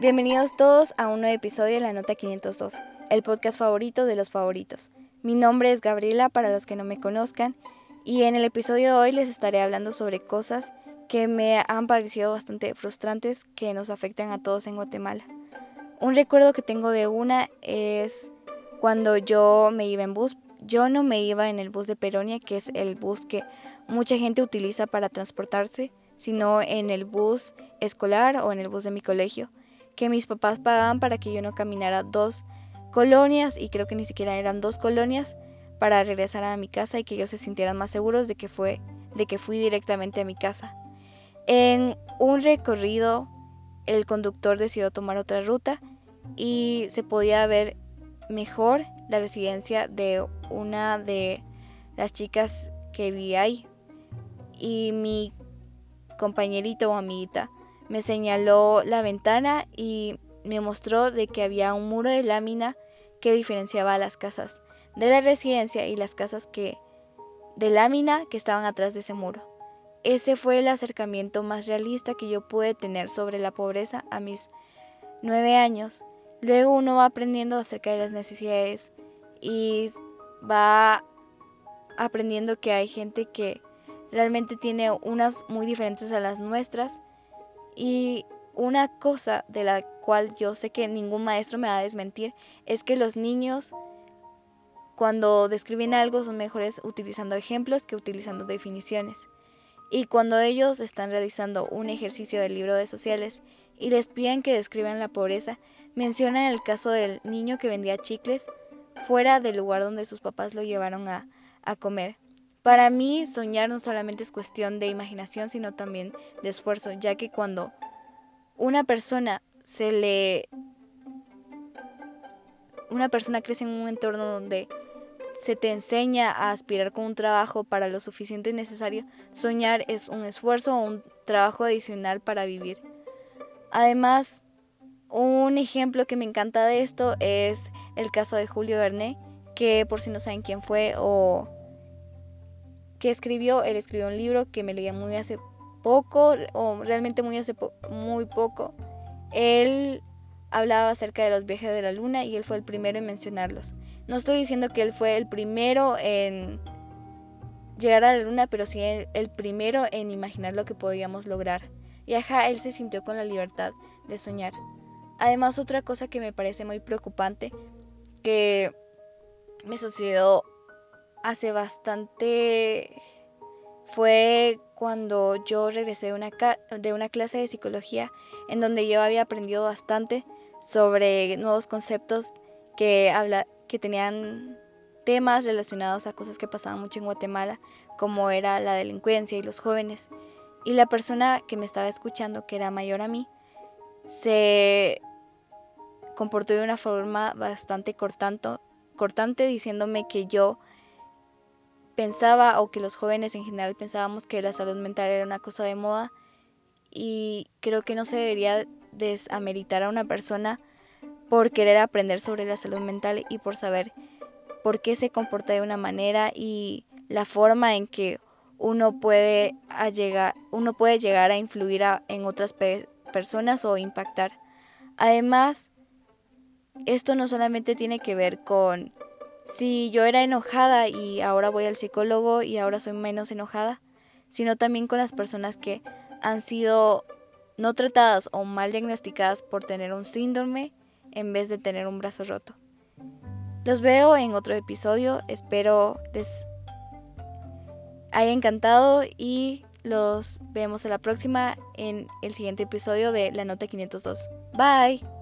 Bienvenidos todos a un nuevo episodio de La Nota 502, el podcast favorito de los favoritos. Mi nombre es Gabriela para los que no me conozcan y en el episodio de hoy les estaré hablando sobre cosas que me han parecido bastante frustrantes que nos afectan a todos en Guatemala. Un recuerdo que tengo de una es cuando yo me iba en bus. Yo no me iba en el bus de Peronia, que es el bus que mucha gente utiliza para transportarse, sino en el bus escolar o en el bus de mi colegio que mis papás pagaban para que yo no caminara dos colonias y creo que ni siquiera eran dos colonias para regresar a mi casa y que ellos se sintieran más seguros de que fue de que fui directamente a mi casa. En un recorrido el conductor decidió tomar otra ruta y se podía ver mejor la residencia de una de las chicas que vi ahí. Y mi compañerito o amiguita me señaló la ventana y me mostró de que había un muro de lámina que diferenciaba las casas de la residencia y las casas que de lámina que estaban atrás de ese muro. Ese fue el acercamiento más realista que yo pude tener sobre la pobreza a mis nueve años. Luego uno va aprendiendo acerca de las necesidades y va aprendiendo que hay gente que realmente tiene unas muy diferentes a las nuestras y una cosa de la cual yo sé que ningún maestro me va a desmentir es que los niños cuando describen algo son mejores utilizando ejemplos que utilizando definiciones. Y cuando ellos están realizando un ejercicio del libro de sociales y les piden que describan la pobreza, mencionan el caso del niño que vendía chicles fuera del lugar donde sus papás lo llevaron a, a comer. Para mí, soñar no solamente es cuestión de imaginación, sino también de esfuerzo, ya que cuando una persona se le... Una persona crece en un entorno donde se te enseña a aspirar con un trabajo para lo suficiente necesario, soñar es un esfuerzo o un trabajo adicional para vivir. Además, un ejemplo que me encanta de esto es el caso de Julio Verne, que por si no saben quién fue o que escribió, él escribió un libro que me leía muy hace poco, o realmente muy hace muy poco. Él hablaba acerca de los viajes de la luna y él fue el primero en mencionarlos. No estoy diciendo que él fue el primero en llegar a la luna, pero sí el, primero en imaginar lo que podíamos lograr. Y ajá, él se sintió con la libertad de soñar. Además, otra cosa que me parece muy preocupante, que me sucedió hace bastante fue cuando yo regresé de una, de una clase de psicología en donde yo había aprendido bastante sobre nuevos conceptos que, habla, que tenían temas relacionados a cosas que pasaban mucho en Guatemala, como era la delincuencia y los jóvenes. Y la persona que me estaba escuchando, que era mayor a mí, se comportó de una forma bastante cortante diciéndome que yo pensaba o que los jóvenes en general pensábamos que la salud mental era una cosa de moda y creo que no se debería desameritar a una persona por querer aprender sobre la salud mental y por saber por qué se comporta de una manera y la forma en que uno puede, llegar, uno puede llegar a influir en otras personas o impactar. Además, esto no solamente tiene que ver con si yo era enojada y ahora voy al psicólogo y ahora soy menos enojada, sino también con las personas que han sido no tratadas o mal diagnosticadas por tener un síndrome en vez de tener un brazo roto. Los veo en otro episodio, espero les haya encantado y los vemos a la próxima en el siguiente episodio de La Nota 502. Bye.